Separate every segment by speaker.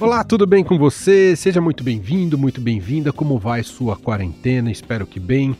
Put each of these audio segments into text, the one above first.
Speaker 1: Olá, tudo bem com você? Seja muito bem-vindo, muito bem-vinda. Como vai sua quarentena? Espero que bem.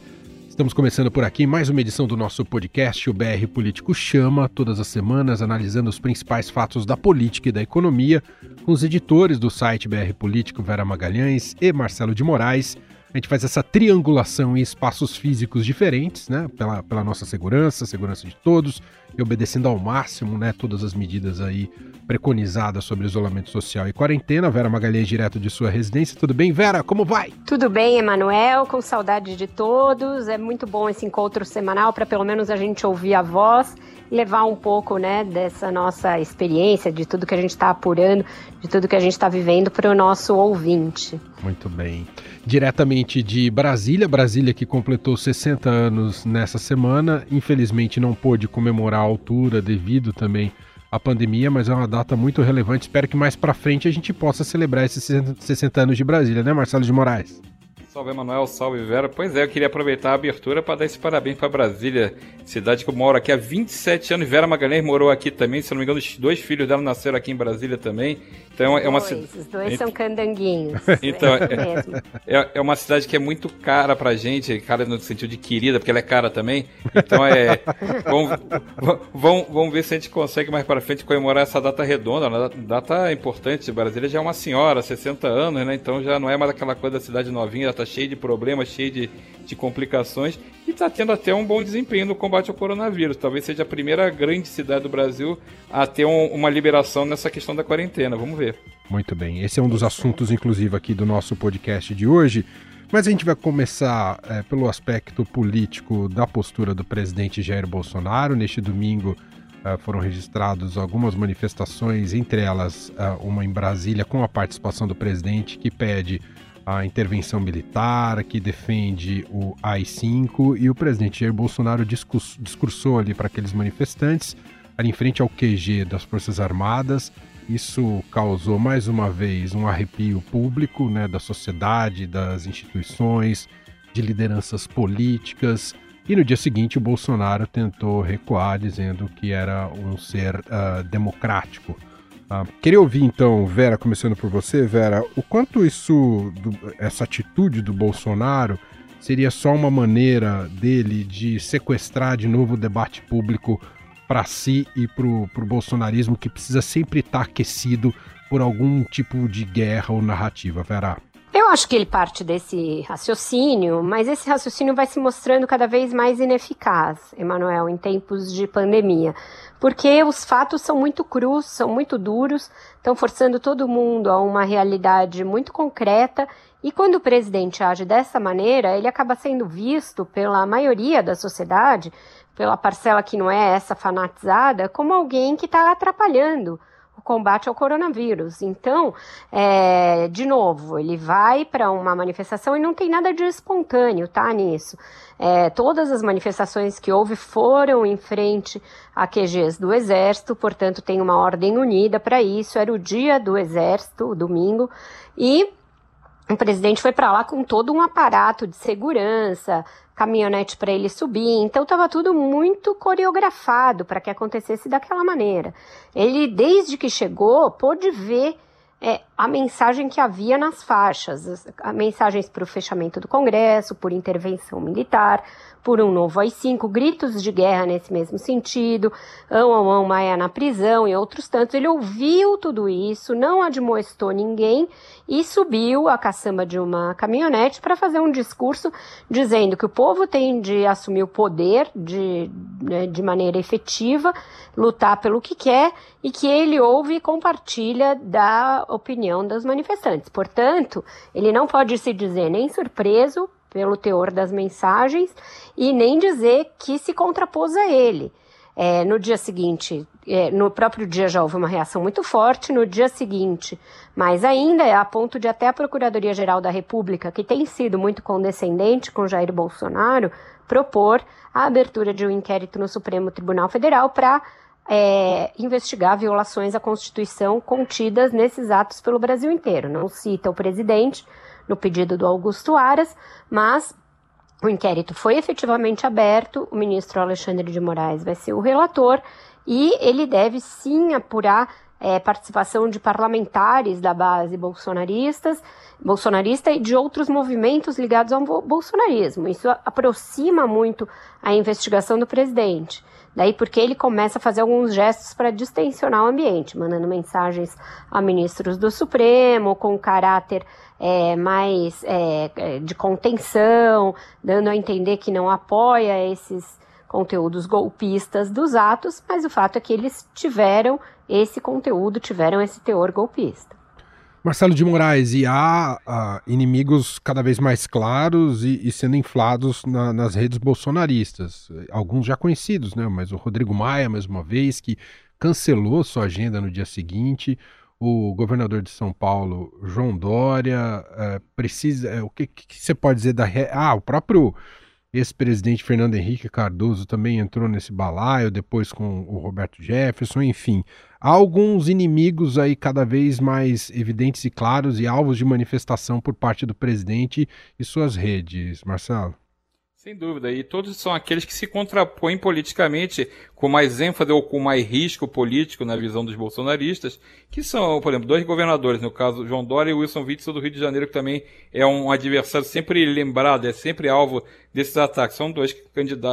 Speaker 1: Estamos começando por aqui mais uma edição do nosso podcast, o BR Político Chama, todas as semanas analisando os principais fatos da política e da economia, com os editores do site BR Político, Vera Magalhães e Marcelo de Moraes. A gente faz essa triangulação em espaços físicos diferentes, né? Pela, pela nossa segurança, segurança de todos, e obedecendo ao máximo, né? Todas as medidas aí preconizadas sobre isolamento social e quarentena. Vera Magalhães, direto de sua residência. Tudo bem, Vera? Como vai?
Speaker 2: Tudo bem, Emanuel. Com saudade de todos. É muito bom esse encontro semanal para pelo menos a gente ouvir a voz levar um pouco né, dessa nossa experiência, de tudo que a gente está apurando, de tudo que a gente está vivendo para o nosso ouvinte.
Speaker 1: Muito bem. Diretamente de Brasília, Brasília que completou 60 anos nessa semana, infelizmente não pôde comemorar a altura devido também à pandemia, mas é uma data muito relevante. Espero que mais para frente a gente possa celebrar esses 60 anos de Brasília, né, Marcelo de Moraes?
Speaker 3: Salve Emanuel, salve Vera. Pois é, eu queria aproveitar a abertura para dar esse parabéns para Brasília, cidade que eu moro aqui há 27 anos. Vera Magalhães morou aqui também, se não me engano, os dois filhos dela nasceram aqui em Brasília também.
Speaker 2: Então é uma cidade. Os dois são candanguinhos.
Speaker 3: então, é, é, é, uma cidade que é muito cara pra gente, cara no sentido de querida, porque ela é cara também. Então é. vamos, vamos, vamos ver se a gente consegue mais para frente comemorar essa data redonda, uma data importante. Brasília já é uma senhora, 60 anos, né? Então já não é mais aquela coisa da cidade novinha, tá cheio de problemas, cheio de, de complicações e está tendo até um bom desempenho no combate ao coronavírus. Talvez seja a primeira grande cidade do Brasil a ter um, uma liberação nessa questão da quarentena. Vamos ver.
Speaker 1: Muito bem. Esse é um dos assuntos, inclusive, aqui do nosso podcast de hoje. Mas a gente vai começar é, pelo aspecto político da postura do presidente Jair Bolsonaro. Neste domingo é, foram registradas algumas manifestações, entre elas é, uma em Brasília, com a participação do presidente, que pede a intervenção militar, que defende o AI-5, e o presidente Jair Bolsonaro discursou ali para aqueles manifestantes, ali em frente ao QG das Forças Armadas. Isso causou mais uma vez um arrepio público né, da sociedade, das instituições, de lideranças políticas. E no dia seguinte, o Bolsonaro tentou recuar, dizendo que era um ser uh, democrático ah, queria ouvir então, Vera, começando por você, Vera, o quanto isso, do, essa atitude do Bolsonaro seria só uma maneira dele de sequestrar de novo o debate público para si e para o bolsonarismo que precisa sempre estar tá aquecido por algum tipo de guerra ou narrativa, Vera?
Speaker 2: Eu acho que ele parte desse raciocínio, mas esse raciocínio vai se mostrando cada vez mais ineficaz, Emanuel, em tempos de pandemia porque os fatos são muito crus, são muito duros, estão forçando todo mundo a uma realidade muito concreta. E quando o presidente age dessa maneira, ele acaba sendo visto pela maioria da sociedade, pela parcela que não é essa fanatizada, como alguém que está atrapalhando combate ao coronavírus. Então, é, de novo, ele vai para uma manifestação e não tem nada de espontâneo, tá? Nisso. É, todas as manifestações que houve foram em frente a QGs do Exército, portanto, tem uma ordem unida para isso. Era o dia do Exército, o domingo, e o presidente foi para lá com todo um aparato de segurança, caminhonete para ele subir. Então estava tudo muito coreografado para que acontecesse daquela maneira. Ele, desde que chegou, pôde ver é, a mensagem que havia nas faixas, as, mensagens para o fechamento do Congresso, por intervenção militar, por um novo AI-5, gritos de guerra nesse mesmo sentido, ão, ão, ão, Maia na prisão e outros tantos. Ele ouviu tudo isso, não admoestou ninguém e subiu a caçamba de uma caminhonete para fazer um discurso dizendo que o povo tem de assumir o poder de, né, de maneira efetiva, lutar pelo que quer e que ele ouve e compartilha da opinião dos manifestantes. Portanto, ele não pode se dizer nem surpreso pelo teor das mensagens e nem dizer que se contrapôs a ele. É, no dia seguinte, é, no próprio dia já houve uma reação muito forte, no dia seguinte, mais ainda, é a ponto de até a Procuradoria-Geral da República, que tem sido muito condescendente com Jair Bolsonaro, propor a abertura de um inquérito no Supremo Tribunal Federal para é, investigar violações à Constituição contidas nesses atos pelo Brasil inteiro. Não cita o presidente no pedido do Augusto Aras, mas o inquérito foi efetivamente aberto, o ministro Alexandre de Moraes vai ser o relator e ele deve sim apurar é, participação de parlamentares da base bolsonaristas, bolsonarista e de outros movimentos ligados ao bolsonarismo. Isso aproxima muito a investigação do presidente. Daí porque ele começa a fazer alguns gestos para distensionar o ambiente, mandando mensagens a ministros do Supremo com caráter é, mais é, é, de contenção, dando a entender que não apoia esses conteúdos golpistas dos atos, mas o fato é que eles tiveram esse conteúdo, tiveram esse teor golpista.
Speaker 1: Marcelo de Moraes, e há inimigos cada vez mais claros e, e sendo inflados na, nas redes bolsonaristas. Alguns já conhecidos, né? Mas o Rodrigo Maia, mais uma vez, que cancelou sua agenda no dia seguinte. O governador de São Paulo, João Dória, uh, precisa. Uh, o que, que, você pode dizer da. Re... Ah, o próprio ex-presidente Fernando Henrique Cardoso também entrou nesse balaio, depois com o Roberto Jefferson, enfim. Há alguns inimigos aí cada vez mais evidentes e claros e alvos de manifestação por parte do presidente e suas redes, Marcelo.
Speaker 3: Sem dúvida, e todos são aqueles que se contrapõem politicamente com mais ênfase ou com mais risco político na visão dos bolsonaristas, que são, por exemplo, dois governadores, no caso João Dória e Wilson Witzel do Rio de Janeiro, que também é um adversário sempre lembrado, é sempre alvo desses ataques. São dois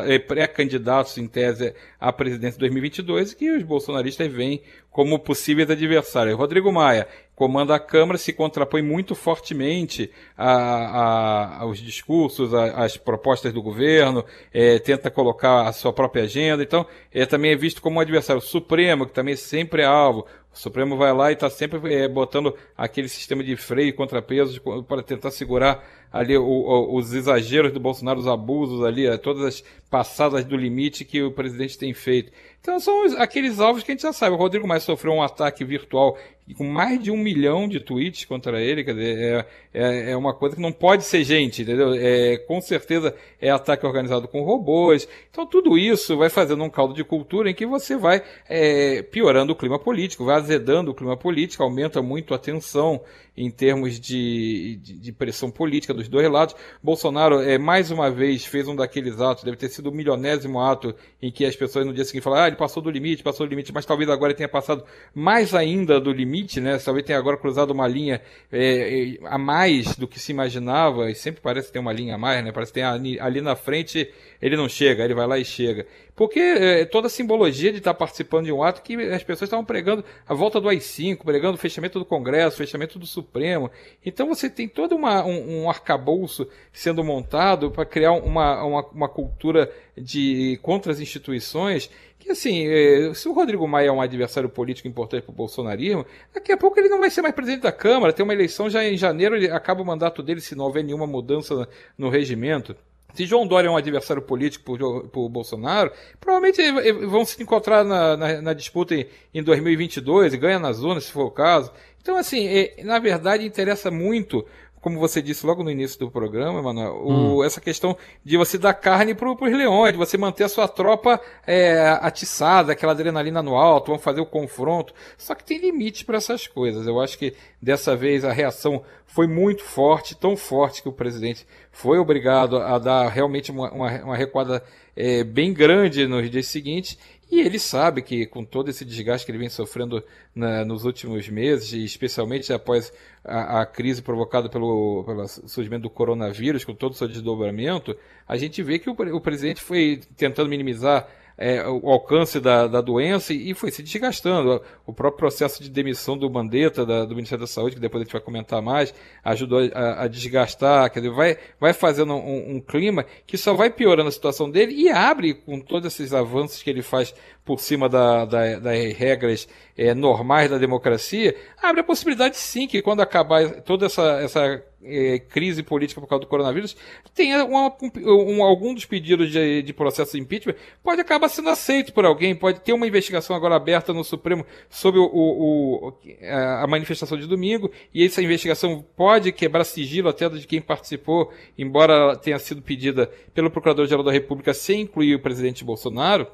Speaker 3: é, pré-candidatos, em tese, à presidência de 2022 que os bolsonaristas veem como possíveis adversários. Rodrigo Maia comanda a Câmara, se contrapõe muito fortemente a, a, aos discursos, às propostas do governo, é, tenta colocar a sua própria agenda. Então, é, também é visto como um adversário. O Supremo, que também sempre é alvo. O Supremo vai lá e está sempre é, botando aquele sistema de freio e contrapesos para tentar segurar ali o, o, os exageros do Bolsonaro, os abusos ali, é, todas as passadas do limite que o presidente tem feito. Então são aqueles alvos que a gente já sabe. O Rodrigo Maia sofreu um ataque virtual com mais de um milhão de tweets contra ele, quer dizer, é, é, é uma coisa que não pode ser gente, entendeu? É, com certeza é ataque organizado com robôs. Então tudo isso vai fazendo um caldo de cultura em que você vai é, piorando o clima político, vai azedando o clima político, aumenta muito a tensão em termos de, de, de, pressão política dos dois lados. Bolsonaro, é, mais uma vez, fez um daqueles atos, deve ter sido o milionésimo ato em que as pessoas no dia seguinte falaram, ah, ele passou do limite, passou do limite, mas talvez agora tenha passado mais ainda do limite, né? Talvez tenha agora cruzado uma linha é, é, a mais do que se imaginava, e sempre parece ter uma linha a mais, né? Parece que tem ali, ali na frente ele não chega, ele vai lá e chega. Porque é, toda a simbologia de estar participando de um ato que as pessoas estavam pregando a volta do AI-5, pregando o fechamento do Congresso, fechamento do Supremo. Então você tem todo uma, um, um arcabouço sendo montado para criar uma, uma, uma, cultura de contra as instituições que assim, é, se o Rodrigo Maia é um adversário político importante para o bolsonarismo, daqui a pouco ele não vai ser mais presidente da Câmara, tem uma eleição já em janeiro, ele acaba o mandato dele se não houver nenhuma mudança no regimento. Se João Dória é um adversário político para o Bolsonaro, provavelmente vão se encontrar na, na, na disputa em, em 2022 e ganha nas urnas, se for o caso. Então, assim, é, na verdade, interessa muito como você disse logo no início do programa, Manuel, hum. essa questão de você dar carne para os leões, de você manter a sua tropa é, atiçada, aquela adrenalina no alto, vamos fazer o confronto. Só que tem limite para essas coisas. Eu acho que dessa vez a reação foi muito forte, tão forte que o presidente foi obrigado a dar realmente uma, uma, uma recuada é, bem grande nos dias seguintes e ele sabe que com todo esse desgaste que ele vem sofrendo na, nos últimos meses, especialmente após a, a, crise provocada pelo, pelo surgimento do coronavírus, com todo o seu desdobramento, a gente vê que o, o presidente foi tentando minimizar é, o alcance da, da doença e, foi se desgastando. O próprio processo de demissão do Mandetta, da, do Ministério da Saúde, que depois a gente vai comentar mais, ajudou a, a desgastar, quer dizer, vai, vai fazendo um, um, clima que só vai piorando a situação dele e abre, com todos esses avanços que ele faz por cima da, da, das regras é, normais da democracia, abre a possibilidade sim que quando acabar toda essa, essa é, crise política por causa do coronavírus, tenha uma, um, algum dos pedidos de, de processo de impeachment pode acabar sendo aceito por alguém, pode ter uma investigação agora aberta no Supremo sobre o, o, o, a manifestação de domingo, e essa investigação pode quebrar sigilo até de quem participou, embora tenha sido pedida pelo Procurador-Geral da República sem incluir o presidente Bolsonaro.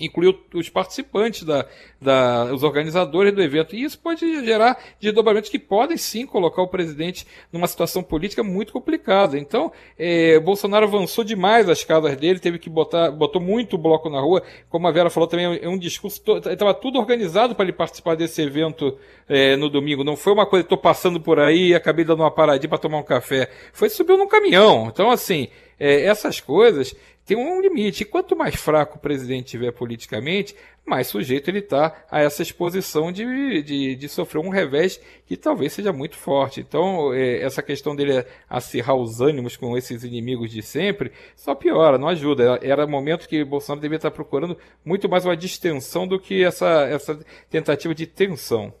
Speaker 3: Incluir os participantes, da, da, os organizadores do evento. E isso pode gerar desdobramentos que podem sim colocar o presidente numa situação política muito complicada. Então, é, Bolsonaro avançou demais as casas dele, teve que botar, botou muito bloco na rua. Como a Vera falou também, é um discurso, estava tudo organizado para ele participar desse evento é, no domingo. Não foi uma coisa, estou passando por aí e acabei dando uma paradinha para tomar um café. Foi subiu num caminhão. Então, assim, é, essas coisas tem um limite. E quanto mais fraco o presidente tiver politicamente, mais sujeito ele está a essa exposição de, de, de, sofrer um revés que talvez seja muito forte. Então, é, essa questão dele acirrar os ânimos com esses inimigos de sempre só piora, não ajuda. Era momento que Bolsonaro devia estar procurando muito mais uma distensão do que essa, essa tentativa de tensão.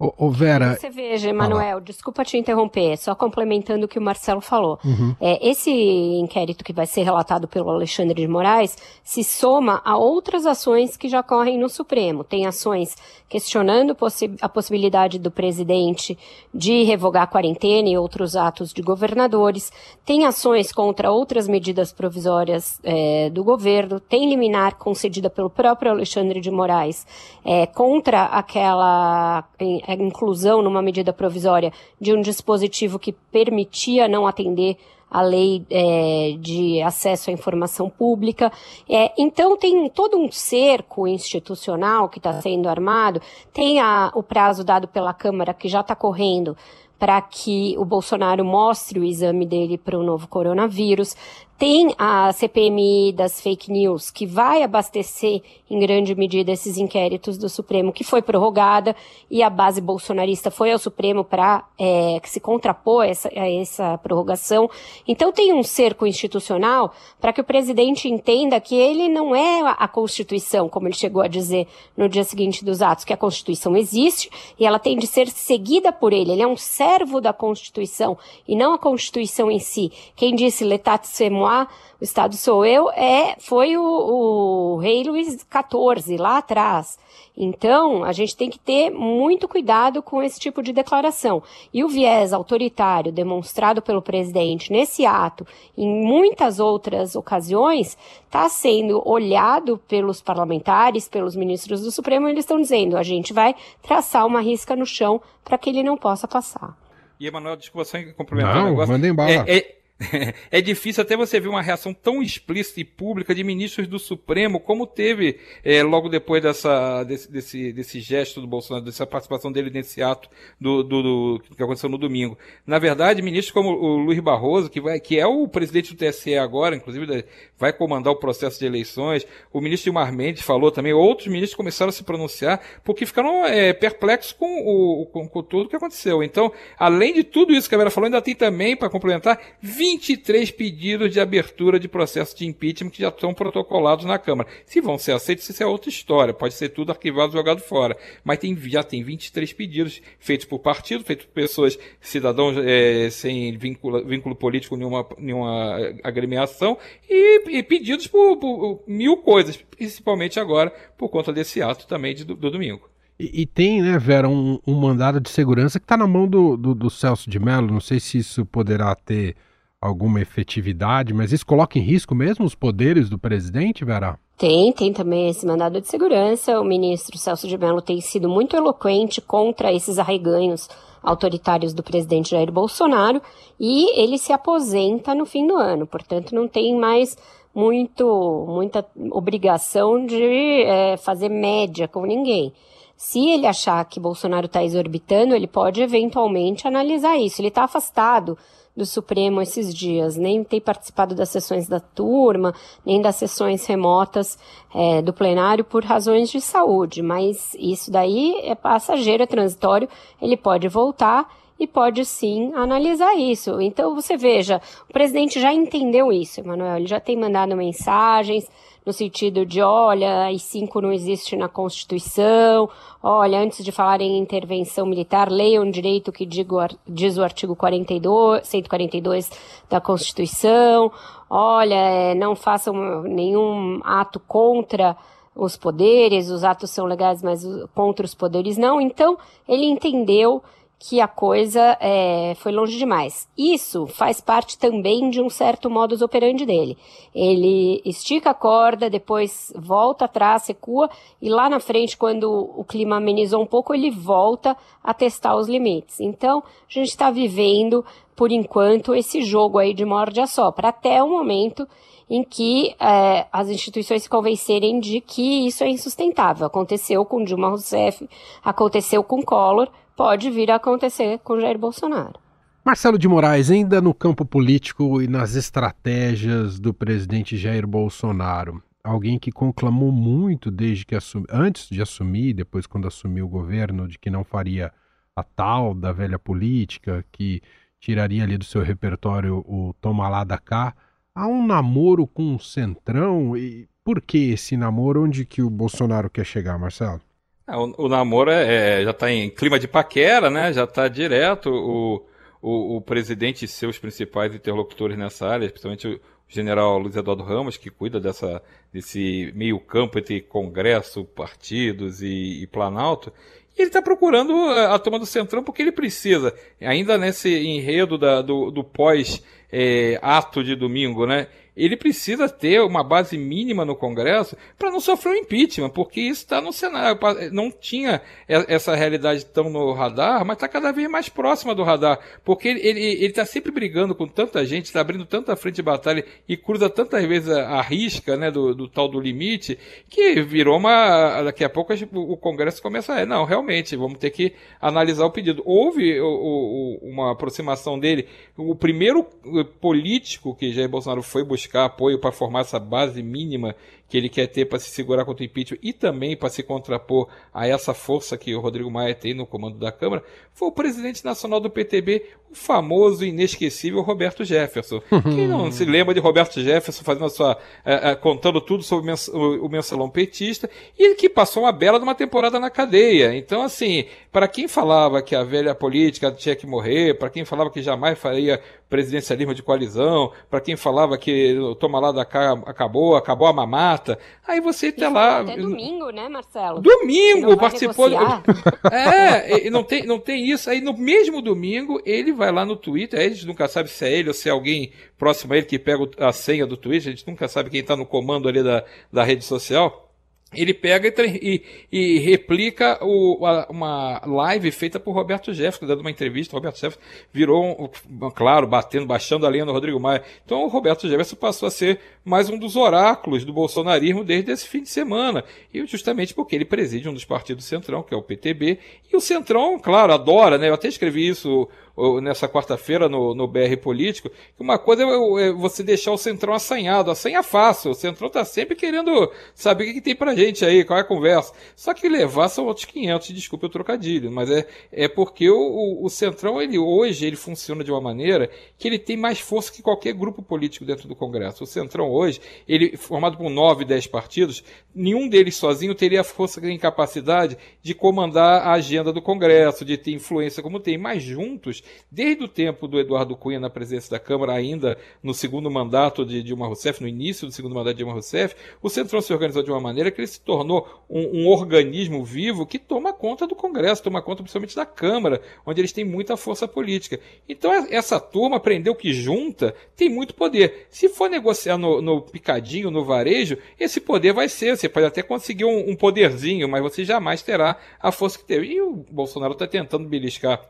Speaker 2: Ô, ô Vera. Você veja, Emanuel, desculpa te interromper, só complementando o que o Marcelo falou. Uhum. É, esse inquérito que vai ser relatado pelo Alexandre de Moraes se soma a outras ações que já correm no Supremo. Tem ações questionando possi a possibilidade do presidente de revogar a quarentena e outros atos de governadores. Tem ações contra outras medidas provisórias é, do governo. Tem liminar concedida pelo próprio Alexandre de Moraes é, contra aquela a inclusão numa medida provisória de um dispositivo que permitia não atender a lei é, de acesso à informação pública. É, então tem todo um cerco institucional que está sendo armado, tem a, o prazo dado pela Câmara que já está correndo para que o Bolsonaro mostre o exame dele para o novo coronavírus. Tem a CPMI das fake news, que vai abastecer em grande medida esses inquéritos do Supremo, que foi prorrogada, e a base bolsonarista foi ao Supremo para é, se contrapor essa, a essa prorrogação. Então tem um cerco institucional para que o presidente entenda que ele não é a Constituição, como ele chegou a dizer no dia seguinte dos atos, que a Constituição existe e ela tem de ser seguida por ele. Ele é um servo da Constituição e não a Constituição em si. Quem disse letat semoi lá, o Estado sou eu, é, foi o, o rei Luís XIV, lá atrás. Então, a gente tem que ter muito cuidado com esse tipo de declaração. E o viés autoritário demonstrado pelo presidente nesse ato, em muitas outras ocasiões, está sendo olhado pelos parlamentares, pelos ministros do Supremo, e eles estão dizendo: a gente vai traçar uma risca no chão para que ele não possa passar.
Speaker 3: E, Emanuel, desculpa só complementar
Speaker 1: não, um negócio. Manda embora.
Speaker 3: É, é, é difícil até você ver uma reação tão explícita e pública de ministros do Supremo como teve é, logo depois dessa, desse, desse, desse, gesto do Bolsonaro, dessa participação dele nesse ato do, do, do, que aconteceu no domingo. Na verdade, ministros como o Luiz Barroso, que, vai, que é o presidente do TSE agora, inclusive vai comandar o processo de eleições, o ministro Gilmar Mendes falou também, outros ministros começaram a se pronunciar porque ficaram é, perplexos com, o, com, com tudo que aconteceu. Então, além de tudo isso que a Vera falou, ainda tem também, para complementar, 20 23 pedidos de abertura de processo de impeachment que já estão protocolados na Câmara. Se vão ser aceitos, isso é outra história. Pode ser tudo arquivado, jogado fora. Mas tem, já tem 23 pedidos feitos por partido, feitos por pessoas, cidadãos é, sem vínculo, vínculo político, nenhuma, nenhuma agremiação, e, e pedidos por, por, mil coisas, principalmente agora por conta desse ato também de, do, do domingo.
Speaker 1: E, e, tem, né, Vera, um, um mandado de segurança que está na mão do, do, do Celso de Mello. Não sei se isso poderá ter alguma efetividade, mas isso coloca em risco mesmo os poderes do presidente, Vera?
Speaker 2: Tem, tem também esse mandado de segurança. O ministro Celso de Mello tem sido muito eloquente contra esses arreganhos autoritários do presidente Jair Bolsonaro e ele se aposenta no fim do ano, portanto não tem mais muito, muita obrigação de é, fazer média com ninguém. Se ele achar que Bolsonaro está exorbitando, ele pode eventualmente analisar isso. Ele está afastado do Supremo esses dias, nem tem participado das sessões da turma, nem das sessões remotas é, do plenário por razões de saúde, mas isso daí é passageiro, é transitório, ele pode voltar e pode sim analisar isso. Então você veja, o presidente já entendeu isso, Emanuel, ele já tem mandado mensagens no sentido de, olha, AI-5 não existe na Constituição, olha, antes de falar em intervenção militar, leiam direito que digo, diz o artigo 42, 142 da Constituição, olha, é, não façam nenhum ato contra os poderes, os atos são legais, mas contra os poderes não. Então, ele entendeu que a coisa é, foi longe demais. Isso faz parte também de um certo modus operandi dele. Ele estica a corda, depois volta atrás, recua, e lá na frente, quando o clima amenizou um pouco, ele volta a testar os limites. Então, a gente está vivendo, por enquanto, esse jogo aí de morde a sopra, até o momento em que é, as instituições se convencerem de que isso é insustentável. Aconteceu com Dilma Rousseff, aconteceu com Collor, pode vir a acontecer com Jair Bolsonaro.
Speaker 1: Marcelo de Moraes, ainda no campo político e nas estratégias do presidente Jair Bolsonaro, alguém que conclamou muito desde que assumi, antes de assumir, depois quando assumiu o governo, de que não faria a tal da velha política, que tiraria ali do seu repertório o toma lá da cá. Há um namoro com o Centrão e por que esse namoro? Onde que o Bolsonaro quer chegar, Marcelo?
Speaker 3: É, o, o, namoro é, é já está em clima de paquera, né? Já está direto. O, o, o, presidente e seus principais interlocutores nessa área, principalmente o general Luiz Eduardo Ramos, que cuida dessa, desse meio campo entre Congresso, partidos e, e Planalto, ele está procurando a, a toma do Centrão porque ele precisa, ainda nesse enredo da, do, do pós é, de domingo, né? Ele precisa ter uma base mínima no Congresso para não sofrer o um impeachment, porque isso está no cenário. Não tinha essa realidade tão no radar, mas está cada vez mais próxima do radar, porque ele está sempre brigando com tanta gente, está abrindo tanta frente de batalha e cruza tantas vezes a, a risca né, do, do, tal do limite, que virou uma. Daqui a pouco o Congresso começa a. Não, realmente, vamos ter que analisar o pedido. Houve o, o, uma aproximação dele. O primeiro político que Jair Bolsonaro foi buscar buscar apoio para formar essa base mínima que ele quer ter para se segurar contra o impeachment e também para se contrapor a essa força que o Rodrigo Maia tem no comando da Câmara, foi o presidente nacional do PTB, o famoso e inesquecível Roberto Jefferson. Quem não se lembra de Roberto Jefferson fazendo a sua. Uh, uh, contando tudo sobre o, mensalão petista, e que passou uma bela de uma temporada na cadeia. Então, assim, para quem falava que a velha política tinha que morrer, para quem falava que jamais faria presidencialismo de coalizão, para quem falava que o toma lá da cá acabou, acabou a mamata, aí você tá lá.
Speaker 2: Até domingo, né, Marcelo?
Speaker 3: Domingo, participou. Do... É, não tem, não tem isso. Aí no mesmo domingo, ele vai lá no Twitter, a gente nunca sabe se é ele ou se é alguém próximo a ele que pega a senha do Twitter, a gente nunca sabe quem está no comando ali da, da rede social ele pega e, e, e replica o, a, uma live feita por Roberto Jefferson, dando uma entrevista. Roberto Jefferson virou, um, claro, batendo, baixando a linha no Rodrigo Maia. Então o Roberto Jefferson passou a ser mais um dos oráculos do bolsonarismo desde esse fim de semana. E justamente porque ele preside um dos partidos Centrão, que é o PTB. E o Centrão, claro, adora, né? Eu até escrevi isso nessa quarta-feira no, no BR Político, que uma coisa é, é você deixar o Centrão assanhado. Assanha fácil. O Centrão tá sempre querendo saber o que, que, tem pra gente aí, qual é a conversa. Só que levar são outros 500, desculpe o trocadilho, mas é, é porque o, o, o Centrão, ele hoje, ele funciona de uma maneira que ele tem mais força que qualquer grupo político dentro do Congresso. O Centrão hoje, ele formado por 9, 10 partidos, nenhum deles sozinho teria a força e capacidade de comandar a agenda do Congresso, de ter influência como tem, mas juntos desde o tempo do Eduardo Cunha na presidência da Câmara, ainda no segundo mandato de Dilma Rousseff, no início do segundo mandato de Dilma Rousseff, o Centrão se organizou de uma maneira que ele se tornou um, um organismo vivo que toma conta do Congresso, toma conta principalmente da Câmara, onde eles têm muita força política. Então essa turma aprendeu que junta tem muito poder. Se for negociar no, no picadinho, no varejo, esse poder vai ser. Você pode até conseguir um, um poderzinho, mas você jamais terá a força que teve. E o Bolsonaro está tentando beliscar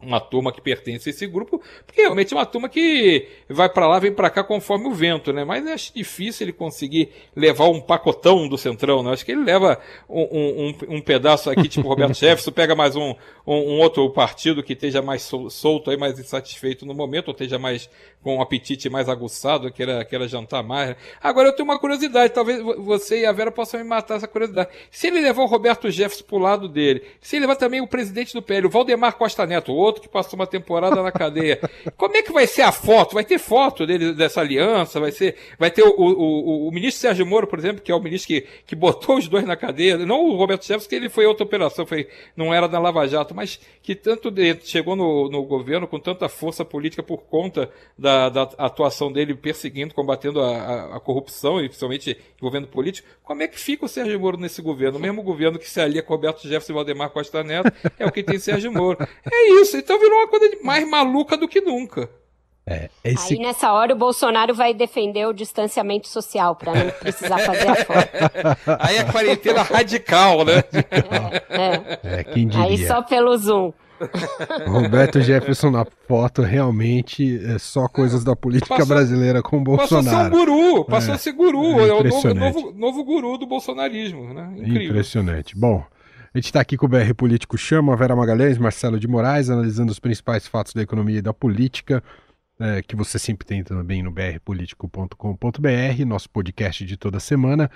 Speaker 3: uma turma que pertence a esse grupo, porque realmente é uma turma que vai para lá, vem para cá conforme o vento, né? Mas acho difícil ele conseguir levar um pacotão do Centrão, né? Acho que ele leva um, um, um pedaço aqui, tipo Roberto Jefferson, pega mais um, um, outro partido que esteja mais solto aí, mais insatisfeito no momento, ou esteja mais com um apetite mais aguçado, queira, queira jantar mais. Agora eu tenho uma curiosidade, talvez você e a Vera possam me matar essa curiosidade. Se ele levar o Roberto Jefferson pro lado dele, se ele levar também o presidente do PL, o Valdemar Costa Neto, outro que passou uma temporada na cadeia. Como é que vai ser a foto? Vai ter foto dele, dessa aliança? Vai ser, vai ter o, o, o, o ministro Sérgio Moro, por exemplo, que é o ministro que, que botou os dois na cadeia, não o Roberto Jefferson, que ele foi outra operação, foi, não era da Lava Jato, mas que tanto de, chegou no, no governo com tanta força política por conta da, da atuação dele perseguindo, combatendo a, a, a corrupção, e principalmente envolvendo político. Como é que fica o Sérgio Moro nesse governo? O mesmo governo que se alia com Roberto Jefferson e Valdemar Costa Neto é o que tem Sérgio Moro. É isso, então virou uma coisa mais maluca do que nunca.
Speaker 2: É, esse... Aí nessa hora o Bolsonaro vai defender o distanciamento social para não precisar fazer a foto.
Speaker 3: Aí é quarentena radical, né?
Speaker 2: É, é. é quem diria. Aí só pelo Zoom.
Speaker 1: Roberto Jefferson na foto realmente é só coisas da política passou, brasileira com o Bolsonaro.
Speaker 3: Passou a ser um guru, passou é, a ser guru, é, é o novo, novo, novo, guru do bolsonarismo, né?
Speaker 1: Incrível. Impressionante. Bom, a gente está aqui com o BR Político Chama, Vera Magalhães, Marcelo de Moraes, analisando os principais fatos da economia e da política, é, que você sempre tem também no brpolitico.com.br, nosso podcast de toda semana.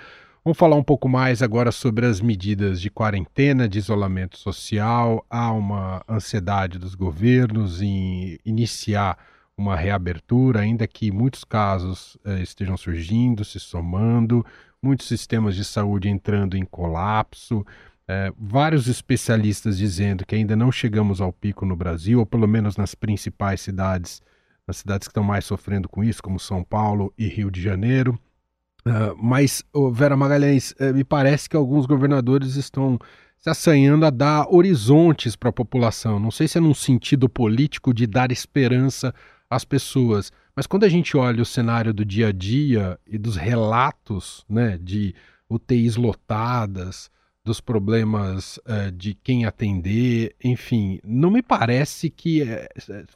Speaker 1: Vamos falar um pouco mais agora sobre as medidas de quarentena, de isolamento social. Há uma ansiedade dos governos em iniciar uma reabertura, ainda que muitos casos eh, estejam surgindo, se somando, muitos sistemas de saúde entrando em colapso. É, vários especialistas dizendo que ainda não chegamos ao pico no Brasil, ou pelo menos nas principais cidades, nas cidades que estão mais sofrendo com isso, como São Paulo e Rio de Janeiro. Uh, mas, oh, Vera Magalhães, uh, me parece que alguns governadores estão se assanhando a dar horizontes para a população. Não sei se é num sentido político de dar esperança às pessoas, mas quando a gente olha o cenário do dia a dia e dos relatos né, de UTIs lotadas, dos problemas uh, de quem atender, enfim, não me parece que eh,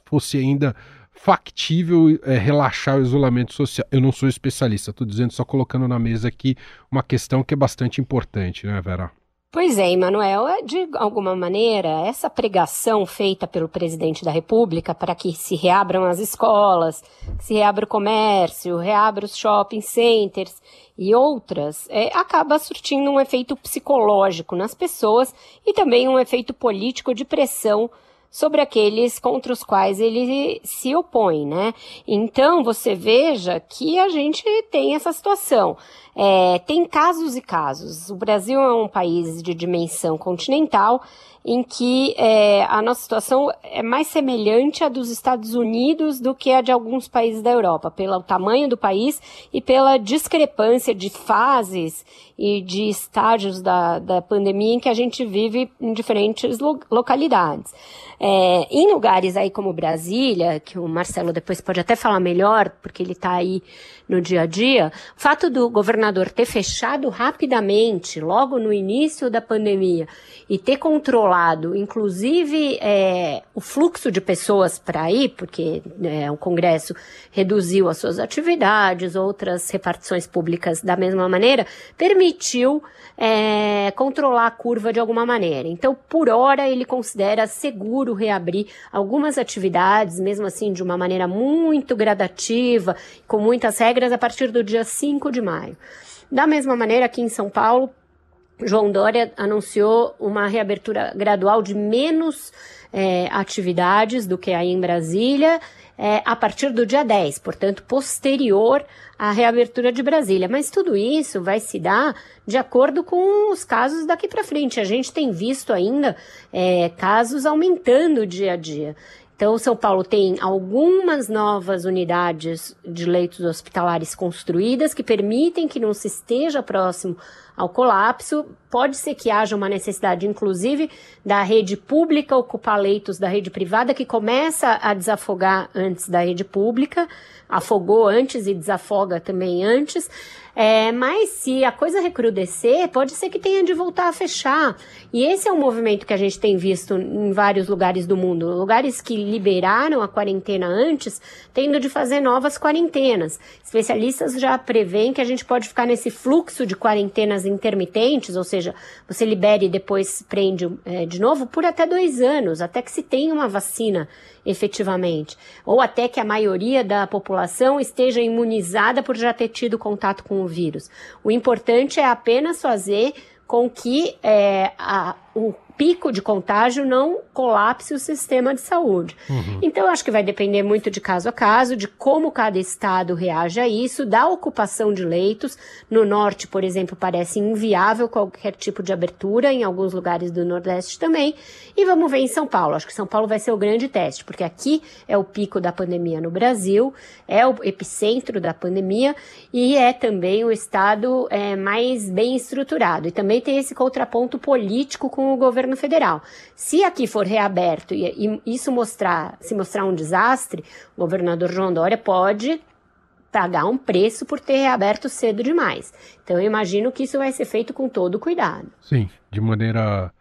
Speaker 1: fosse ainda factível relaxar o isolamento social. Eu não sou especialista, estou dizendo só colocando na mesa aqui uma questão que é bastante importante, né, Vera?
Speaker 2: Pois é, Emanuel, é, de alguma maneira, essa pregação feita pelo presidente da República para que se reabram as escolas, se reabra o comércio, reabra os shopping centers e outras, é, acaba surtindo um efeito psicológico nas pessoas e também um efeito político de pressão sobre aqueles contra os quais ele se opõe, né? Então você veja que a gente tem essa situação. É, tem casos e casos. O Brasil é um país de dimensão continental em que é, a nossa situação é mais semelhante à dos Estados Unidos do que a de alguns países da Europa, pelo tamanho do país e pela discrepância de fases e de estágios da, da pandemia em que a gente vive em diferentes lo localidades. É, em lugares aí como Brasília, que o Marcelo depois pode até falar melhor, porque ele está aí no dia a dia, o fato do governador ter fechado rapidamente, logo no início da pandemia, e ter controlado, inclusive, é, o fluxo de pessoas para ir, porque é, o Congresso reduziu as suas atividades, outras repartições públicas da mesma maneira, permitiu é, controlar a curva de alguma maneira. Então, por hora, ele considera seguro reabrir algumas atividades, mesmo assim de uma maneira muito gradativa, com muitas regras regras a partir do dia 5 de maio. Da mesma maneira, aqui em São Paulo, João Dória anunciou uma reabertura gradual de menos é, atividades do que aí em Brasília, é, a partir do dia 10, portanto, posterior à reabertura de Brasília. Mas tudo isso vai se dar de acordo com os casos daqui para frente. A gente tem visto ainda é, casos aumentando dia a dia. Então, São Paulo tem algumas novas unidades de leitos hospitalares construídas que permitem que não se esteja próximo ao colapso. Pode ser que haja uma necessidade, inclusive, da rede pública ocupar leitos da rede privada, que começa a desafogar antes da rede pública, afogou antes e desafoga também antes. É, mas se a coisa recrudescer, pode ser que tenha de voltar a fechar. E esse é um movimento que a gente tem visto em vários lugares do mundo. Lugares que liberaram a quarentena antes, tendo de fazer novas quarentenas. Especialistas já preveem que a gente pode ficar nesse fluxo de quarentenas intermitentes, ou seja, você libere e depois prende é, de novo por até dois anos, até que se tenha uma vacina efetivamente, ou até que a maioria da população esteja imunizada por já ter tido contato com o vírus. O importante é apenas fazer com que é, a, o pico de contágio não colapse o sistema de saúde. Uhum. Então, acho que vai depender muito de caso a caso, de como cada estado reage a isso, da ocupação de leitos. No norte, por exemplo, parece inviável qualquer tipo de abertura, em alguns lugares do Nordeste também. E vamos ver em São Paulo. Acho que São Paulo vai ser o grande teste, porque aqui é o pico da pandemia no Brasil, é o epicentro da pandemia e é também o estado é, mais bem estruturado. E também tem esse contraponto político com o governo federal. Se aqui for reaberto e, e isso mostrar, se mostrar um desastre, o governador João Dória pode pagar um preço por ter reaberto cedo demais. Então eu imagino que isso vai ser feito com todo cuidado.
Speaker 1: Sim, de maneira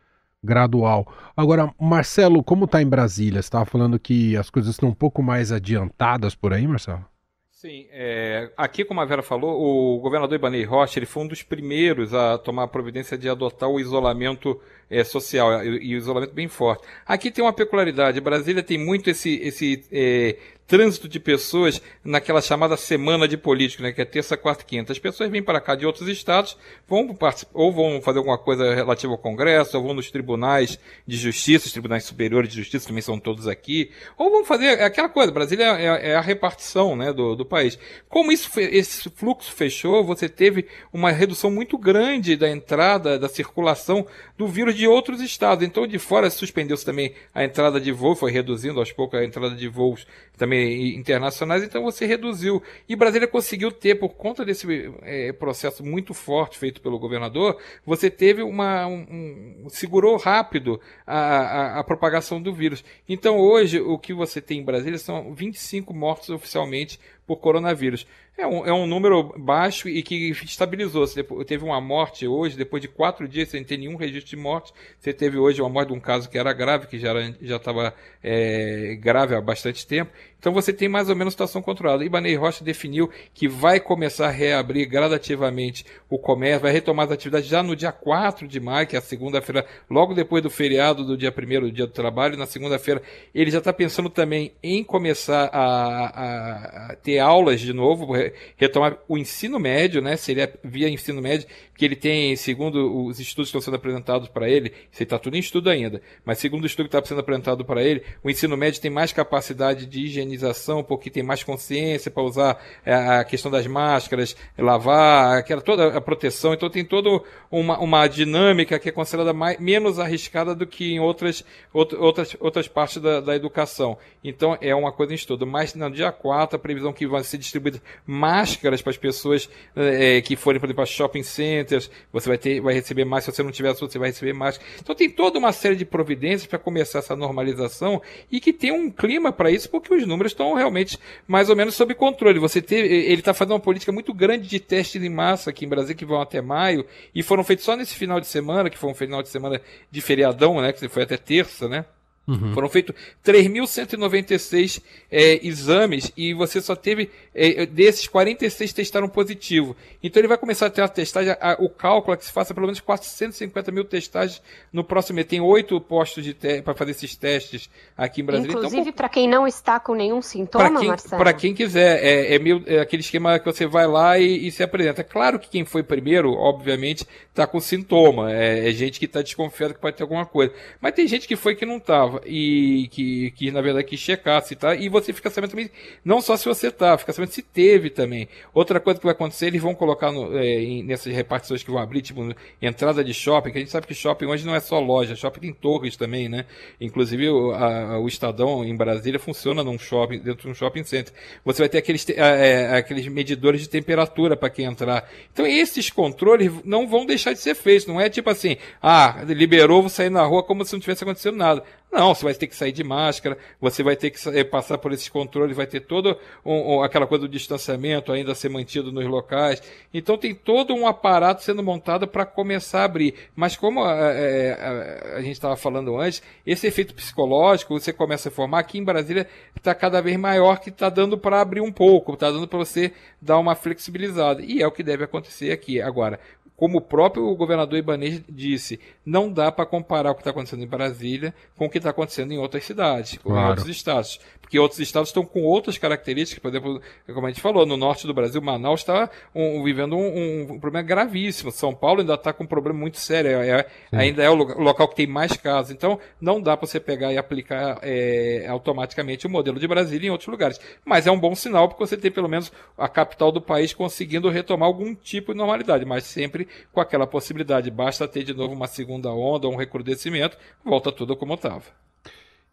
Speaker 1: gradual. Agora, Marcelo, como está em Brasília? Você estava falando que as coisas estão um pouco mais adiantadas por aí, Marcelo?
Speaker 3: Sim, é, aqui, como a Vera falou, o governador Ibanei Rocha ele foi um dos primeiros a tomar a providência de adotar o isolamento é, social e, e, isolamento bem forte. Aqui tem uma peculiaridade, Brasília tem muito esse, esse é, trânsito de pessoas naquela chamada semana de político, né, que é terça, quarta e quinta. As pessoas vêm para cá de outros estados, vão ou vão fazer alguma coisa relativa ao Congresso, ou vão nos tribunais de justiça, os tribunais superiores de justiça também são todos aqui, ou vão fazer aquela coisa. Brasília é, é a repartição né, do, do país. Como isso, esse fluxo fechou, você teve uma redução muito grande da entrada, da circulação do vírus de outros estados. Então, de fora suspendeu-se também a entrada de voo, foi reduzindo aos poucos a entrada de voos também internacionais, então você reduziu. E Brasília conseguiu ter, por conta desse é, processo muito forte feito pelo governador, você teve uma. Um, um, segurou rápido a, a, a, propagação do vírus. Então hoje o que você tem em Brasília são 25 mortos oficialmente por coronavírus. É um, é um número baixo e que estabilizou. Você teve uma morte hoje, depois de quatro dias sem ter nenhum registro de morte. Você teve hoje uma morte de um caso que era grave, que já estava é, grave há bastante tempo. Então você tem mais ou menos situação controlada. Ibanei Rocha definiu que vai começar a reabrir gradativamente o comércio, vai retomar as atividades já no dia 4 de maio, que é a segunda-feira, logo depois do feriado do dia 1 do dia do trabalho. Na segunda-feira, ele já está pensando também em começar a, a, a ter aulas de novo, retomar o ensino médio, né? Seria via ensino médio, que ele tem, segundo os estudos que estão sendo apresentados para ele, isso está tudo em estudo ainda, mas segundo o estudo que está sendo apresentado para ele, o ensino médio tem mais capacidade de higienização, porque tem mais consciência para usar é, a questão das máscaras, lavar, aquela, toda a proteção, então tem toda uma, uma dinâmica que é considerada mais, menos arriscada do que em outras, outras, outras partes da, da educação. Então é uma coisa em estudo. Mas no dia 4, a previsão que vão ser distribuídas máscaras para as pessoas é, que forem, por exemplo, para shopping centers, você vai, ter, vai receber mais, se você não tiver você vai receber mais. Então tem toda uma série de providências para começar essa normalização e que tem um clima para isso, porque os números estão realmente mais ou menos sob controle. Você teve, ele está fazendo uma política muito grande de testes em massa aqui em Brasil, que vão até maio, e foram feitos só nesse final de semana, que foi um final de semana de feriadão, né? Que foi até terça, né? Uhum. Foram feitos 3.196 é, exames e você só teve, é, desses 46 testaram positivo. Então ele vai começar a ter a testagem, a, o cálculo é que se faça pelo menos 450 mil testagens no próximo mês. Tem oito postos para fazer esses testes aqui em Brasília.
Speaker 2: Então, Inclusive então, para quem não está com nenhum sintoma,
Speaker 3: quem,
Speaker 2: Marcelo?
Speaker 3: Para quem quiser. É, é, meio, é, aquele esquema que você vai lá e, e, se apresenta. Claro que quem foi primeiro, obviamente, está com sintoma. É, é gente que está desconfiado que pode ter alguma coisa. Mas tem gente que foi que não estava e que, que na verdade que checasse, tá? E você fica sabendo também, não só se você tá, fica sabendo se teve também. Outra coisa que vai acontecer, eles vão colocar no, é, nessas repartições que vão abrir, tipo, entrada de shopping, que a gente sabe que shopping hoje não é só loja, shopping tem torres também, né? Inclusive o, a, o Estadão em Brasília funciona num shopping, dentro de um shopping center. Você vai ter aqueles, é, aqueles medidores de temperatura para quem entrar. Então esses controles não vão deixar de ser feitos, não é tipo assim, ah, liberou, vou sair na rua como se não tivesse acontecido nada. Não, você vai ter que sair de máscara, você vai ter que eh, passar por esses controles, vai ter toda um, um, aquela coisa do distanciamento ainda ser mantido nos locais. Então tem todo um aparato sendo montado para começar a abrir. Mas como a, eh, a, eh, a gente estava falando antes, esse efeito psicológico você começa a formar aqui em Brasília está cada vez maior que está dando para abrir um pouco, está dando para você dar uma flexibilizada. E é o que deve acontecer aqui. Agora, como o próprio governador Ibanez disse, não dá para comparar o que está acontecendo em Brasília com o que está acontecendo em outras cidades, claro. em outros estados. Porque outros estados estão com outras características, por exemplo, como a gente falou, no norte do Brasil, Manaus está um, vivendo um, um, problema gravíssimo. São Paulo ainda está com um problema muito sério, é, é ainda é o local que tem mais casos. Então, não dá para você pegar e aplicar é, automaticamente o modelo de Brasília em outros lugares. Mas é um bom sinal, porque você tem pelo menos a capital do país conseguindo retomar algum tipo de normalidade, mas sempre com aquela possibilidade. Basta ter de novo uma segunda onda, um recrudescimento, volta tudo como estava.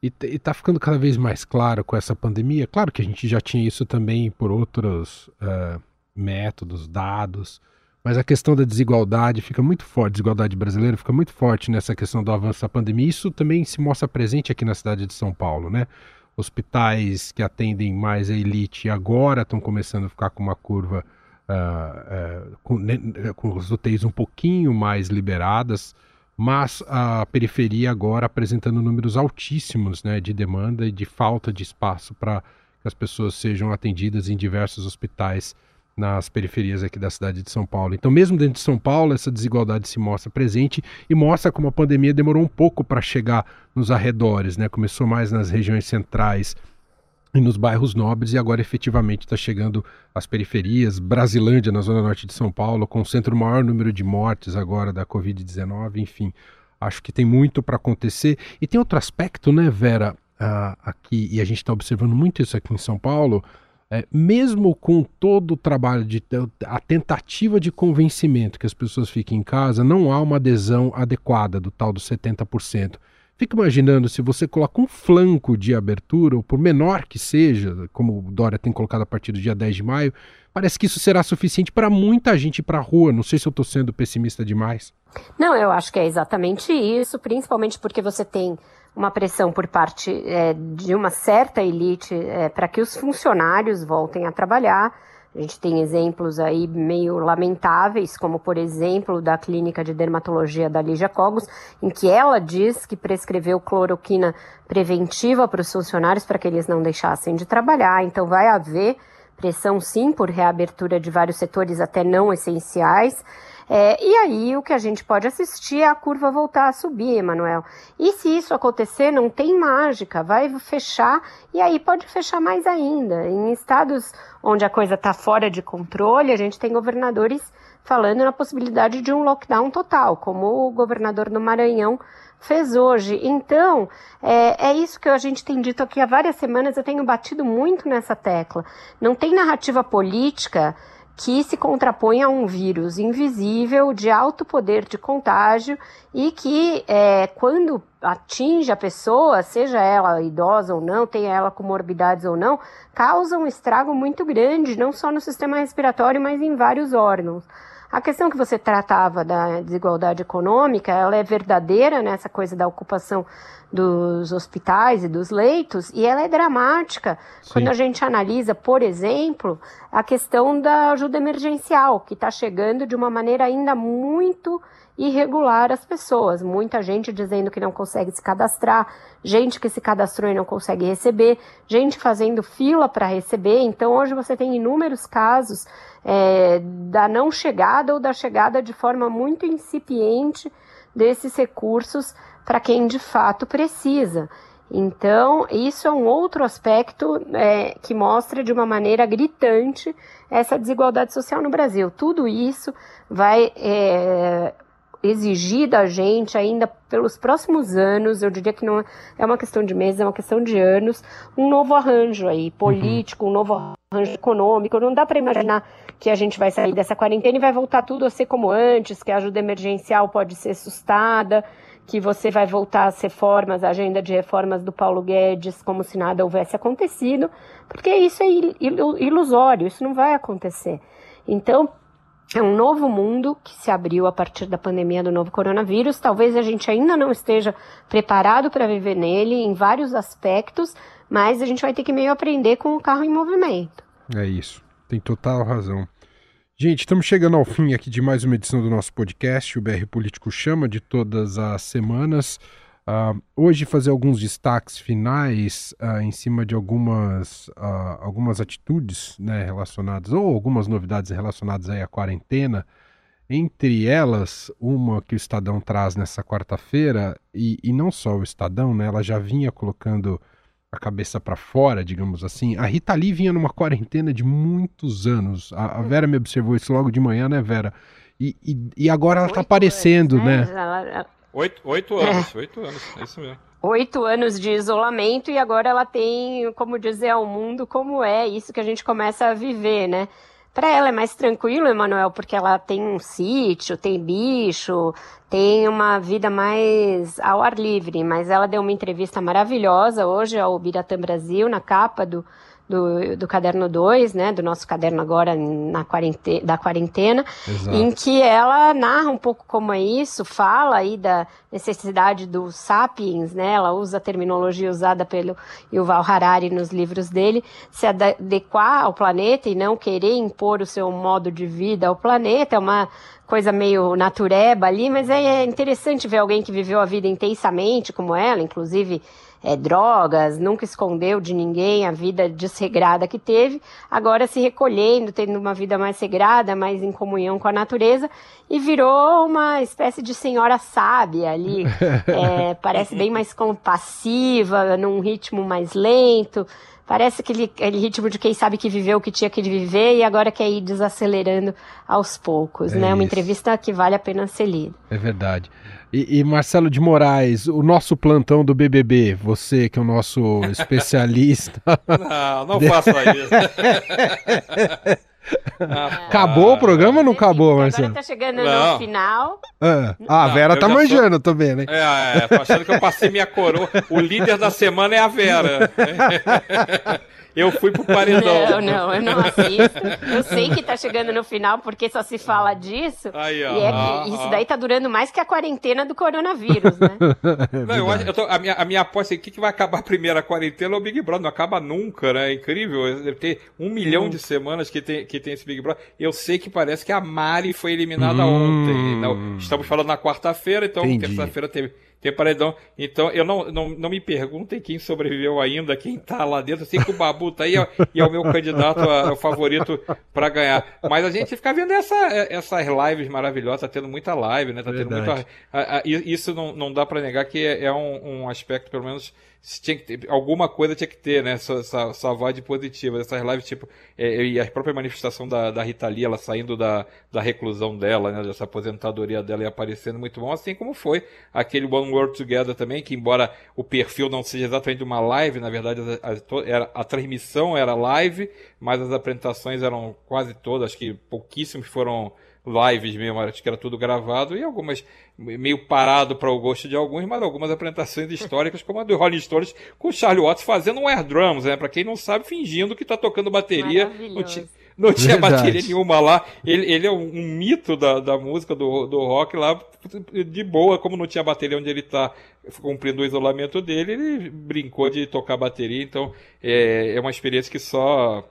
Speaker 1: E, está ficando cada vez mais claro com essa pandemia. Claro que a gente já tinha isso também por outros uh, métodos, dados, mas a questão da desigualdade fica muito forte, desigualdade brasileira fica muito forte nessa questão do avanço da pandemia. Isso também se mostra presente aqui na cidade de São Paulo, né? Hospitais que atendem mais a elite agora estão começando a ficar com uma curva uh, uh, com, né, com as UTIs um pouquinho mais liberadas, mas a periferia agora apresentando números altíssimos né, de demanda e de falta de espaço para que as pessoas sejam atendidas em diversos hospitais nas periferias aqui da cidade de São Paulo. Então, mesmo dentro de São Paulo, essa desigualdade se mostra presente e mostra como a pandemia demorou um pouco para chegar nos arredores, né? Começou mais nas regiões centrais e nos bairros nobres e agora efetivamente está chegando às periferias. Brasilândia, na zona norte de São Paulo, concentra o maior número de mortes agora da Covid-19. Enfim, acho que tem muito para acontecer. E tem outro aspecto, né, Vera, uh, aqui, e a gente está observando muito isso aqui em São Paulo. É, mesmo com todo o trabalho de a tentativa de convencimento que as pessoas fiquem em casa, não há uma adesão adequada do tal dos 70%. Fica imaginando se você coloca um flanco de abertura, ou por menor que seja, como o Dória tem colocado a partir do dia 10 de maio, parece que isso será suficiente para muita gente ir para a rua. Não sei se eu estou sendo pessimista demais.
Speaker 2: Não, eu acho que é exatamente isso, principalmente porque você tem uma pressão por parte é, de uma certa elite é, para que os funcionários voltem a trabalhar. A gente tem exemplos aí meio lamentáveis, como por exemplo da clínica de dermatologia da Lígia Cogos, em que ela diz que prescreveu cloroquina preventiva para os funcionários para que eles não deixassem de trabalhar. Então vai haver pressão sim por reabertura de vários setores até não essenciais. É, e aí o que a gente pode assistir é a curva voltar a subir, Emanuel. E se isso acontecer, não tem mágica, vai fechar e aí pode fechar mais ainda. Em estados onde a coisa está fora de controle, a gente tem governadores falando na possibilidade de um lockdown total, como o governador do Maranhão fez hoje. Então, é, é, isso que a gente tem dito aqui há várias semanas, eu tenho batido muito nessa tecla. Não tem narrativa política que se contrapõe a um vírus invisível de alto poder de contágio e que, é, quando atinge a pessoa, seja ela idosa ou não, tenha ela comorbidades ou não, causa um estrago muito grande, não só no sistema respiratório, mas em vários órgãos. A questão que você tratava da desigualdade econômica, ela é verdadeira nessa coisa da ocupação dos hospitais e dos leitos, e ela é dramática Sim. quando a gente analisa, por exemplo, a questão da ajuda emergencial, que está chegando de uma maneira ainda muito irregular às pessoas. Muita gente dizendo que não consegue se cadastrar, gente que se cadastrou e não consegue receber, gente fazendo fila para receber. Então, hoje você tem inúmeros casos é, da não chegada ou da chegada de forma muito incipiente desses recursos para quem de fato precisa. Então, isso é um outro aspecto é, que mostra de uma maneira gritante essa desigualdade social no Brasil. Tudo isso vai é, exigir da gente ainda pelos próximos anos, eu diria que não é uma questão de meses, é uma questão de anos, um novo arranjo aí político, uhum. um novo arranjo econômico. Não dá para imaginar que a gente vai sair dessa quarentena e vai voltar tudo a ser como antes, que a ajuda emergencial pode ser sustada que você vai voltar às reformas, a agenda de reformas do Paulo Guedes, como se nada houvesse acontecido, porque isso é ilusório, isso não vai acontecer. Então, é um novo mundo que se abriu a partir da pandemia do novo coronavírus. Talvez a gente ainda não esteja preparado para viver nele em vários aspectos, mas a gente vai ter que meio aprender com o carro em movimento.
Speaker 1: É isso, tem total razão. Gente, estamos chegando ao fim aqui de mais uma edição do nosso podcast, o BR Político Chama, de todas as semanas. Uh, hoje fazer alguns destaques finais uh, em cima de algumas, uh, algumas atitudes né, relacionadas, ou algumas novidades relacionadas aí à quarentena. Entre elas, uma que o Estadão traz nessa quarta-feira, e, e não só o Estadão, né? Ela já vinha colocando a cabeça para fora, digamos assim. A Rita Lee vinha numa quarentena de muitos anos. A, a Vera me observou isso logo de manhã, né, Vera? E, e, e agora ela tá oito tá aparecendo, anos, né? né? Ela...
Speaker 3: Oito, oito anos, é. oito anos, é isso mesmo.
Speaker 2: Oito anos de isolamento e agora ela tem como dizer ao mundo como é isso que a gente começa a viver, né? Para ela é mais tranquilo, Emanuel, porque ela tem um sítio, tem bicho, tem uma vida mais ao ar livre. Mas ela deu uma entrevista maravilhosa hoje ao Biratã Brasil, na capa do, do, do caderno 2, né, do nosso caderno agora na quarentena, da quarentena, Exato. em que ela narra um pouco como é isso, fala aí da necessidade do sapiens, né, ela usa a terminologia usada pelo Yuval Harari nos livros dele, se adequar ao planeta e não querer impor o seu modo de vida ao planeta, é uma coisa meio natureba ali, mas é interessante ver alguém que viveu a vida intensamente como ela, inclusive é, drogas, nunca escondeu de ninguém a vida desregrada que teve, agora se recolhendo, tendo uma vida mais regrada, mais em comunhão com a natureza, e virou uma espécie de senhora sábia ali. É, parece bem mais compassiva, num ritmo mais lento. Parece aquele, aquele ritmo de quem sabe que viveu o que tinha que viver e agora quer ir desacelerando aos poucos, é né? Isso. Uma entrevista que vale a pena ser lida.
Speaker 1: É verdade. E, e, Marcelo de Moraes, o nosso plantão do BBB, você que é o nosso especialista.
Speaker 3: não, não faça isso.
Speaker 1: Ah, acabou o programa ou não acabou, Marcelo?
Speaker 2: Agora tá chegando não. no final.
Speaker 1: Ah, ah a Vera tá manjando, tô vendo, hein?
Speaker 3: É, é, tô achando que eu passei minha coroa. O líder da semana é a Vera. Eu fui pro paredão.
Speaker 2: Não, não, eu não assisto. Eu sei que tá chegando no final porque só se fala disso. Aí, ó, e é ah, isso daí tá durando mais que a quarentena do coronavírus, né?
Speaker 3: não, eu acho, eu tô, a, minha, a minha aposta é que, que vai acabar primeiro a quarentena ou o Big Brother. Não acaba nunca, né? É incrível. Deve ter um milhão hum. de semanas que tem, que tem esse Big Brother. Eu sei que parece que a Mari foi eliminada hum. ontem. Não, estamos falando na quarta-feira, então terça-feira teve tem paredão. Então, eu não, não, não me perguntem quem sobreviveu ainda, quem tá lá dentro. Eu sei que o Babu tá aí e é o meu candidato a, o favorito para ganhar. Mas a gente fica vendo essa, essas lives maravilhosas, tá tendo muita live, né? Tá tendo muita. A, a, isso não, não dá para negar que é, é um, um aspecto, pelo menos tinha que ter, alguma coisa tinha que ter, né? Essa, essa, essa vibe positiva. Essas lives, tipo, é, e a própria manifestação da, da Rita Lee, ela saindo da, da reclusão dela, né? Dessa aposentadoria dela e aparecendo muito bom, assim como foi aquele One World Together também, que embora o perfil não seja exatamente uma live, na verdade a, a, a transmissão era live, mas as apresentações eram quase todas, acho que pouquíssimos foram lives mesmo, acho que era tudo gravado, e algumas meio parado para o gosto de alguns, mas algumas apresentações históricas, como a do Rolling Stones, com o Charlie Watts fazendo um air drums, né? Para quem não sabe, fingindo que está tocando bateria. Não, não tinha Verdade. bateria nenhuma lá. Ele, ele é um, um, mito da, da música, do, do rock lá, de boa, como não tinha bateria onde ele está cumprindo o isolamento dele, ele brincou de tocar bateria, então é, é uma experiência que só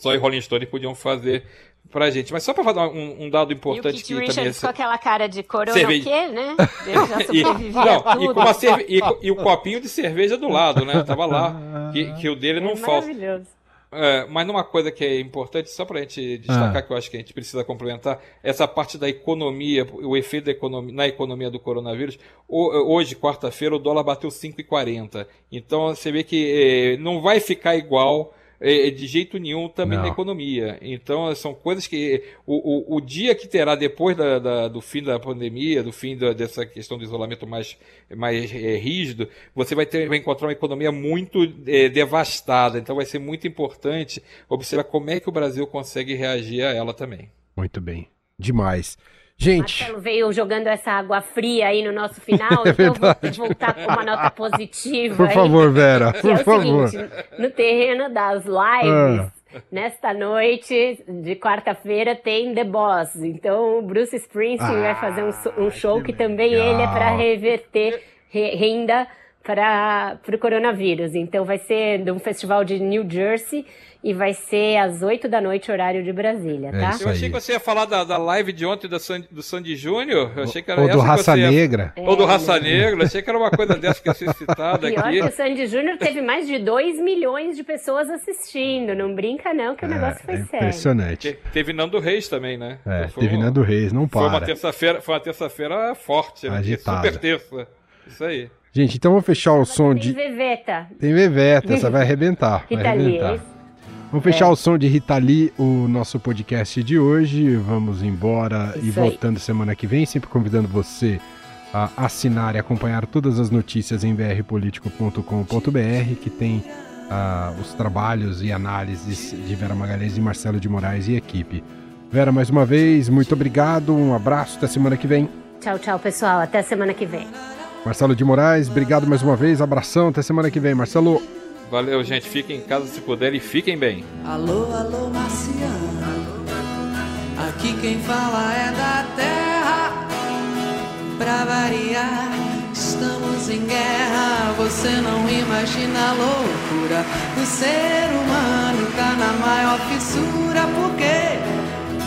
Speaker 3: só e Rolling Stones podiam fazer pra gente. Mas só pra falar um, um dado importante e o
Speaker 2: que Richards também... com aquela cara de corona cerveja. o quê, né? Ele já
Speaker 3: e, não, e, com uma cerve... e, e, o copinho de cerveja do lado, né? Tava lá, que, que o dele não é falta. Maravilhoso. É, mas numa coisa que é importante, só para a gente destacar, ah. que eu acho que a gente precisa complementar, essa parte da economia, o efeito da economia, na economia do coronavírus. Hoje, quarta-feira, o dólar bateu 5,40. Então você vê que é, não vai ficar igual é, é, de jeito nenhum também Não. na economia. Então, são coisas que. O, o, o dia que terá depois da, da, do fim da pandemia, do fim da, dessa questão do isolamento mais, mais é, rígido, você vai, ter, vai encontrar uma economia muito é, devastada. Então, vai ser muito importante observar como é que o Brasil consegue reagir a ela também.
Speaker 1: Muito bem. Demais. Gente.
Speaker 2: Marcelo veio jogando essa água fria aí no nosso final, é então eu vou voltar com uma nota positiva.
Speaker 1: Por
Speaker 2: aí,
Speaker 1: favor, Vera, por é favor. Seguinte,
Speaker 2: no terreno das lives. Ah. Nesta noite de quarta-feira tem The Boss. Então o Bruce Springsteen ah, vai fazer um, um show que, que também ele é para reverter renda para o coronavírus. Então vai ser de um festival de New Jersey e vai ser às 8 da noite, horário de Brasília,
Speaker 1: É
Speaker 2: tá?
Speaker 1: isso
Speaker 3: Eu achei que você ia falar da, da live de ontem do Sandy, do Sandy Júnior. Eu achei que era
Speaker 1: Ou do
Speaker 3: essa que
Speaker 1: Raça
Speaker 3: ia-
Speaker 1: Negra.
Speaker 3: Ou do
Speaker 2: É,
Speaker 3: Raça
Speaker 2: né?
Speaker 3: Negra. Achei que era uma coisa dessa que ia ser citada
Speaker 2: Pior
Speaker 3: aqui.
Speaker 2: que o Sandy Júnior teve mais de 2 milhões de pessoas assistindo. Não brinca não que o negócio foi
Speaker 1: É,
Speaker 2: sério.
Speaker 1: impressionante.
Speaker 3: Te- Teve Nando Reis também, né?
Speaker 1: É,
Speaker 3: Foi
Speaker 1: teve
Speaker 3: um-
Speaker 1: Nando Reis, não
Speaker 3: Foi uma
Speaker 1: para.
Speaker 3: terça-feira, foi uma terça-feira forte, né?
Speaker 1: Agitada.
Speaker 3: Super terça. Isso aí.
Speaker 1: Gente, então vamos fechar o som
Speaker 2: Tem
Speaker 1: de.
Speaker 2: Veveta.
Speaker 1: Tem Veveta, essa vai arrebentar. Vai arrebentar.
Speaker 2: é isso?
Speaker 1: Vamos fechar o som de Rita Lee, o nosso podcast de hoje. Vamos embora e
Speaker 2: Isso aí.
Speaker 1: voltando semana que vem, sempre convidando você a assinar e acompanhar todas as notícias em brpolitico.com.br, que tem ah, os trabalhos e análises de Vera Magalhães e Marcelo de Moraes e equipe. Vera, mais uma vez, muito obrigado, um abraço, até semana que vem.
Speaker 2: Tchau, tchau, pessoal. Até semana que vem.
Speaker 1: Marcelo de Moraes, obrigado mais uma vez, abração, até semana que vem. Marcelo,
Speaker 3: Valeu, gente. Fiquem em casa se puderem e fiquem bem.
Speaker 4: Alô, alô, marciano. Aqui quem fala é da terra. Pra variar, estamos em guerra. Você não imagina a loucura. O ser humano tá na maior fissura. Porque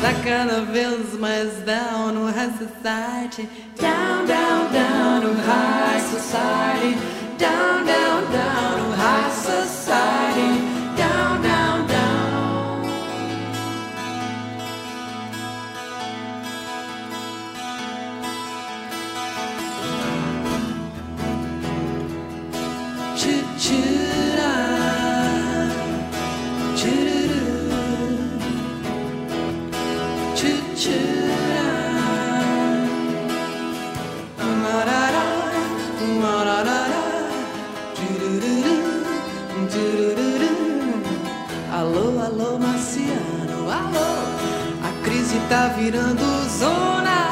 Speaker 4: tá cada vez mais down no high society. Down, down, down no high society. Down, down, down no high society. Tá virando zona.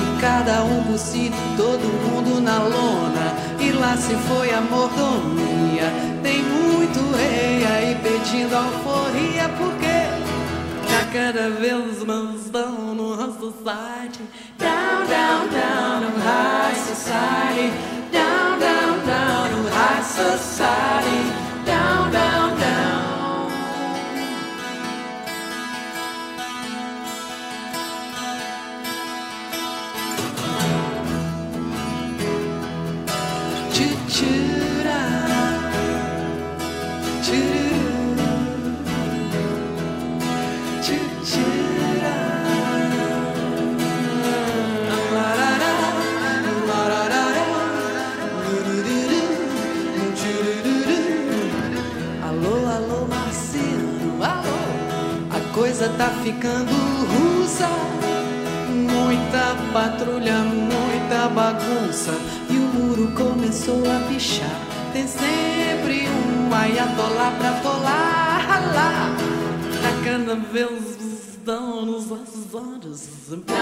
Speaker 4: E cada um por si, todo mundo na lona. E lá se foi a mordomia. Tem muito rei aí pedindo alforria, porque tá cada vez mais down no high society. Down, down, down no high society. Down, down, down no high society. Down, down. wonders of the